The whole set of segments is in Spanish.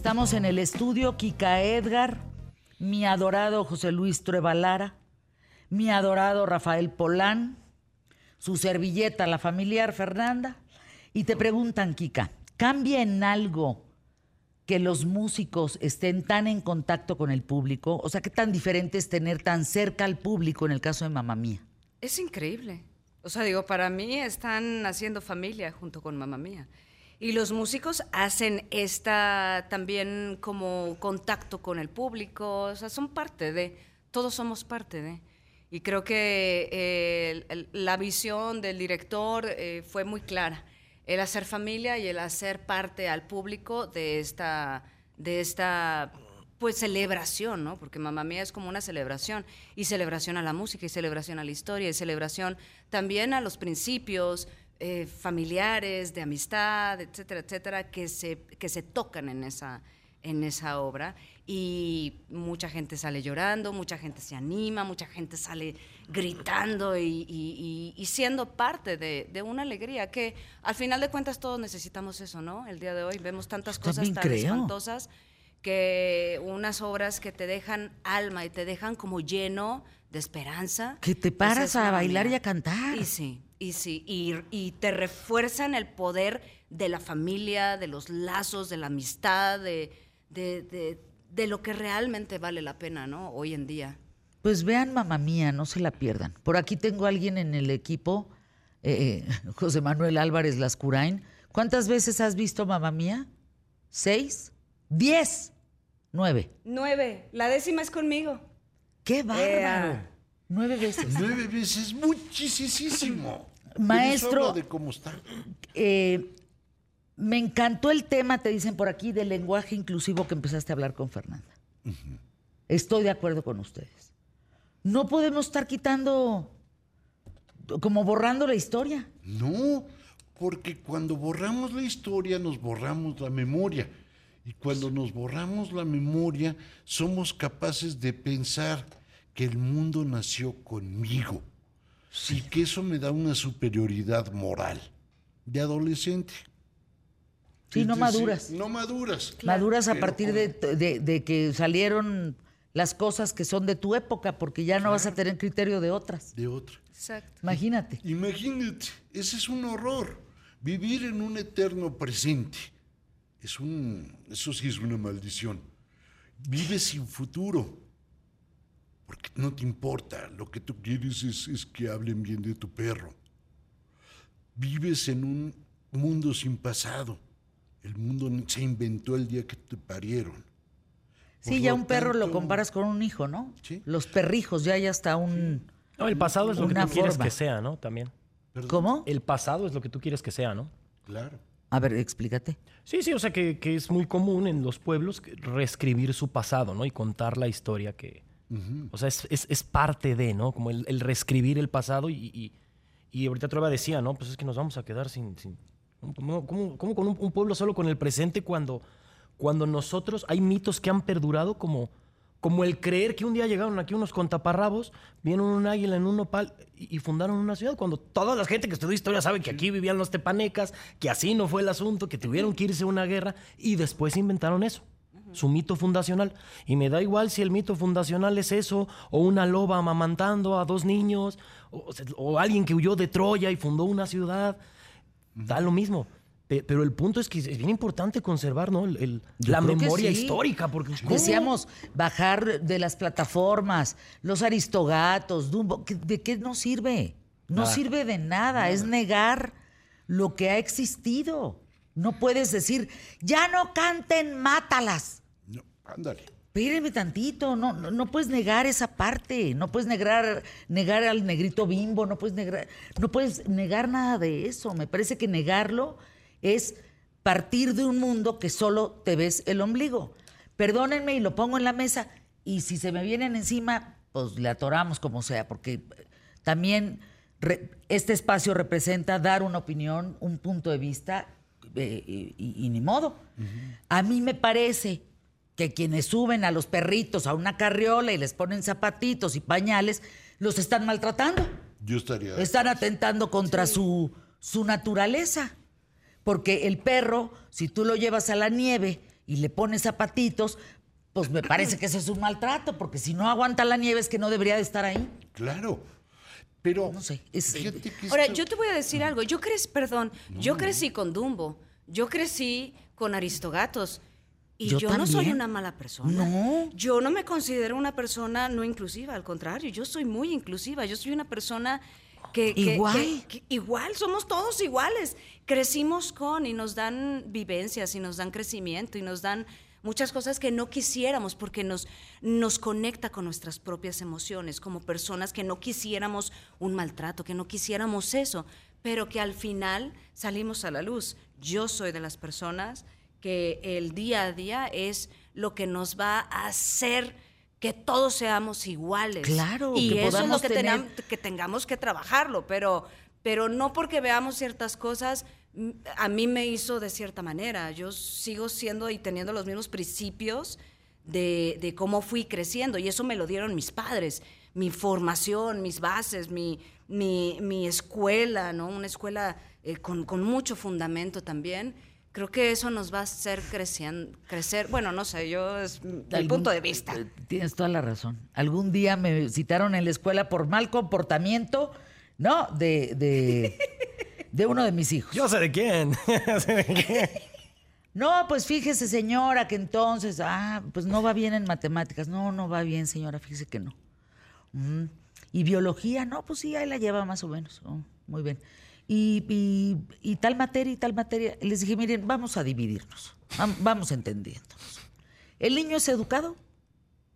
Estamos en el estudio Kika Edgar, mi adorado José Luis Truebalara, mi adorado Rafael Polán, su servilleta, la familiar Fernanda, y te preguntan, Kika, ¿cambia en algo que los músicos estén tan en contacto con el público? O sea, ¿qué tan diferente es tener tan cerca al público en el caso de Mamá Mía? Es increíble. O sea, digo, para mí están haciendo familia junto con Mamá Mía. Y los músicos hacen esta también como contacto con el público, o sea, son parte de, todos somos parte de. Y creo que eh, la visión del director eh, fue muy clara, el hacer familia y el hacer parte al público de esta, de esta pues celebración, ¿no? Porque Mamá Mía es como una celebración, y celebración a la música, y celebración a la historia, y celebración también a los principios, eh, familiares, de amistad, etcétera, etcétera, que se, que se tocan en esa, en esa obra. Y mucha gente sale llorando, mucha gente se anima, mucha gente sale gritando y, siendo parte de, una alegría que al final de cuentas todos necesitamos eso, ¿no? El día de hoy vemos tantas cosas tan espantosas que unas obras que te dejan alma y te dejan como lleno de esperanza. Que te paras a bailar y a cantar. Y sí, y sí, y, te refuerzan el poder de la familia, de los lazos, de la amistad, de, de, lo que realmente vale la pena, ¿no? Hoy en día. Pues vean, mamá mía, no se la pierdan. Por aquí tengo a alguien en el equipo, eh, José Manuel Álvarez Lascurain. ¿Cuántas veces has visto mamá mía? ¿Seis? ¿Diez? ¿Nueve? Nueve. La décima es conmigo. ¡Qué bárbaro! Nueve veces. Nueve veces, muchísimo. Maestro. de cómo está. Eh, me encantó el tema, te dicen por aquí, del lenguaje inclusivo que empezaste a hablar con Fernanda. Estoy de acuerdo con ustedes. No podemos estar quitando, como borrando la historia. No, porque cuando borramos la historia nos borramos la memoria. Y cuando nos borramos la memoria somos capaces de pensar que el mundo nació conmigo y que eso me da una superioridad moral de adolescente. Sí, no maduras. No maduras. Maduras a partir de, que salieron las cosas que son de tu época, porque ya no vas a tener criterio de otras. De otra. Exacto. Imagínate. Imagínate, ese es un horror. Vivir en un eterno presente. Es un, eso sí es una maldición. Vives sin futuro porque no te importa, lo que tú quieres es, que hablen bien de tu perro. Vives en un mundo sin pasado. El mundo se inventó el día que te parieron. sí, ya un perro lo comparas con un hijo, ¿no? Sí. Los perrijos, ya hay hasta un. No, el pasado es lo que tú quieres que sea, ¿no? También. ¿Cómo? El pasado es lo que tú quieres que sea, ¿no? Claro. A ver, explícate. Sí, sí, o sea que, es muy común en los pueblos reescribir su pasado, ¿no? Y contar la historia que, o sea, es, parte de, ¿no? Como el, reescribir el pasado y, y, ahorita Trueba decía, ¿no? Pues es que nos vamos a quedar sin... sin ¿Cómo, con un, pueblo solo con el presente cuando, cuando nosotros hay mitos que han perdurado como, como el creer que un día llegaron aquí unos contaparrabos, vieron un águila en un nopal y, fundaron una ciudad, cuando toda la gente que estudió historia sabe que aquí vivían los tepanecas, que así no fue el asunto, que tuvieron que irse a una guerra y después inventaron eso su mito fundacional. Y me da igual si el mito fundacional es eso, o una loba amamantando a dos niños, o, alguien que huyó de Troya y fundó una ciudad. Da lo mismo. Pero el punto es que es bien importante conservar ¿no? la memoria histórica. Porque, Decíamos bajar de las plataformas, los aristogatos, ¿de qué nos sirve? No sirve de nada, es negar lo que ha existido. No puedes decir, ya no canten, mátalas. Ándale. Tantito, no, no, puedes negar esa parte, no puedes negar, negar al negrito bimbo, no puedes negar, no puedes negar nada de eso. Me parece que negarlo es partir de un mundo que solo te ves el ombligo. Perdónenme y lo pongo en la mesa, y si se me vienen encima, pues le atoramos como sea, porque también este espacio representa dar una opinión, un punto de vista, eh, y, ni modo. A mí me parece que quienes suben a los perritos a una carriola y les ponen zapatitos y pañales, los están maltratando. Yo estaría. Están atentando contra su, su naturaleza. Porque el perro, si tú lo llevas a la nieve y le pones zapatitos, pues me parece que eso es un maltrato, porque si no aguanta la nieve es que no debería de estar ahí. Claro. Pero No sé, es- Ahora, esto- yo te voy a decir algo. Yo crecí, perdón, yo crecí con Dumbo. Yo crecí con Aristogatos. Y Yo yo, no soy una mala persona. No. Yo no me considero una persona no inclusiva. Al contrario, yo soy muy inclusiva. Yo soy una persona que... que- Igual. que- que- igual, somos todos iguales. Crecimos con y nos dan vivencias y nos dan crecimiento y nos dan muchas cosas que no quisiéramos porque nos, nos conecta con nuestras propias emociones como personas que no quisiéramos un maltrato, que no quisiéramos eso, pero que al final salimos a la luz. Yo soy de las personas que el día a día es lo que nos va a hacer que todos seamos iguales. Claro, y que eso es lo que, tener- tenam- que tengamos que trabajarlo, pero, pero no porque veamos ciertas cosas, a mí me hizo de cierta manera. Yo sigo siendo y teniendo los mismos principios de, de cómo fui creciendo y eso me lo dieron mis padres, mi formación, mis bases, mi, mi, mi escuela, ¿no? Una escuela eh, con, con mucho fundamento también. Creo que eso nos va a hacer creciendo, crecer. Bueno, no sé, yo es mi punto de vista. eh, Tienes toda la razón. Algún día me citaron en la escuela por mal comportamiento, ¿no? De, de, de uno de mis hijos. Yo sé de quién. Sé de quién. No, pues fíjese, señora, que entonces, ah, pues no va bien en matemáticas. No, no va bien, señora, fíjese que no. Mm. Y biología, no, pues sí, ahí la lleva más o menos. Oh, muy bien. Y, y- y tal materia y tal materia. Les dije, miren, vamos a dividirnos. Vam- Vamos entendiéndonos. ¿El niño es educado?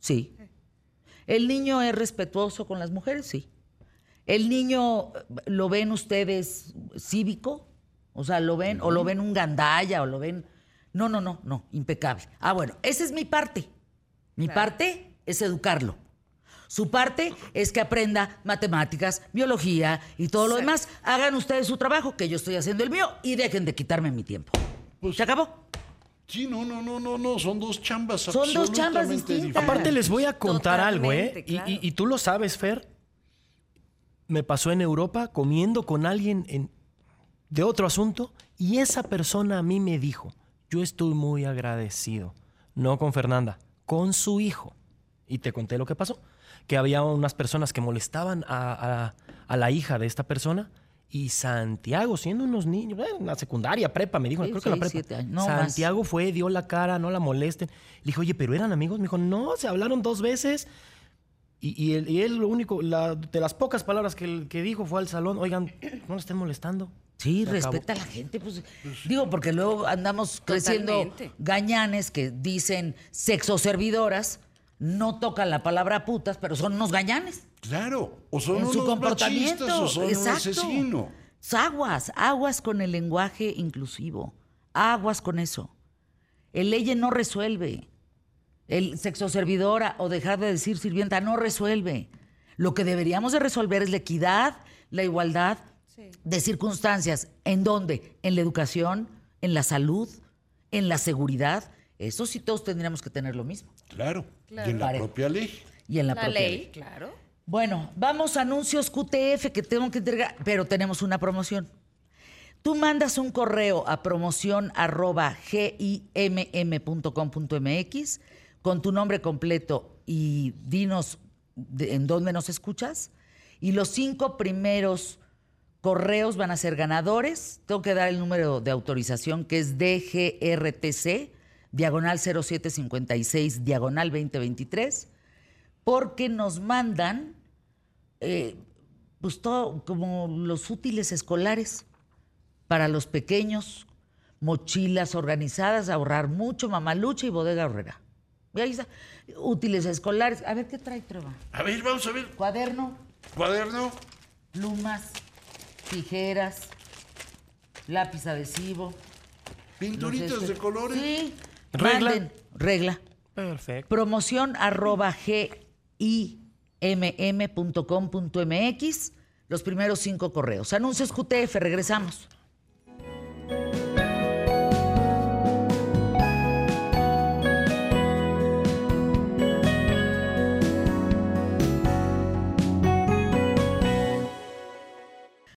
Sí. ¿El niño es respetuoso con las mujeres? Sí. ¿El niño eh, lo ven ustedes cívico? O sea, ¿lo ven? ¿O lo ven un gandalla? ¿O lo ven...? No, no, no, no, impecable. Ah, bueno, esa es mi parte. Mi Claro. parte es educarlo. Su parte es que aprenda matemáticas, biología y todo lo Sí. demás. Hagan ustedes su trabajo, que yo estoy haciendo el mío, y dejen de quitarme mi tiempo. Pues- ¿Se acabó? Sí, no, no, no, no, no, son dos chambas Son dos chambas distintas. diferentes. Aparte les voy a contar algo, ¿eh? Y, y tú lo sabes, Fer. Me pasó en Europa comiendo con alguien en- de otro asunto y esa persona a mí me dijo, yo estoy muy agradecido, no con Fernanda, con su hijo. Y te conté lo que pasó, que había unas personas que molestaban a, a- a la hija de esta persona y Santiago, siendo unos niños, en la secundaria, prepa, me dijo, Sí, creo que la prepa. siete años, no más. Santiago fue, dio la cara, no la molesten. Le dije, oye, pero eran amigos. Me dijo, no, se hablaron dos veces. Y, y él, y él lo único, la- de las pocas palabras que, él- que dijo fue al salón, oigan, no le estén molestando. Sí, respeta a la gente. Pues, digo, porque luego andamos creciendo Totalmente. gañanes que dicen sexo servidoras, no tocan la palabra putas, pero son unos gañanes. Claro, o son en unos su comportamiento. machistas o son un Exacto. asesino. Aguas, aguas con el lenguaje inclusivo. Aguas con eso. El ley no resuelve. El sexo servidora o dejar de decir sirvienta no resuelve. Lo que deberíamos de resolver es la equidad, la igualdad Sí. de circunstancias. ¿En dónde? En la educación, en la salud, en la seguridad. Eso sí todos tendríamos que tener lo mismo. Claro, Claro. y en la propia ley. Y en la, La propia ley, claro. bueno, vamos a anuncios QTF que tengo que entregar, pero tenemos una promoción. Tú mandas un correo a promoción arroba gimm.com.mx con tu nombre completo y dinos de- en dónde nos escuchas. Y los cinco primeros correos van a ser ganadores. Tengo que dar el número de autorización que es DGRTC, diagonal 0756, diagonal 2023 porque nos mandan eh, pues todo como los útiles escolares para los pequeños, mochilas organizadas, ahorrar mucho, mamalucha y bodega horrera. Y ahí está, útiles escolares. A ver qué trae Treva. A ver, vamos a ver. Cuaderno, Cuaderno. plumas, tijeras, lápiz adhesivo. Pinturitas de colores. Sí. Regla. manden, regla. Perfecto. Promoción arroba gimm.com.mx. Los primeros cinco correos. Anuncios QTF, regresamos.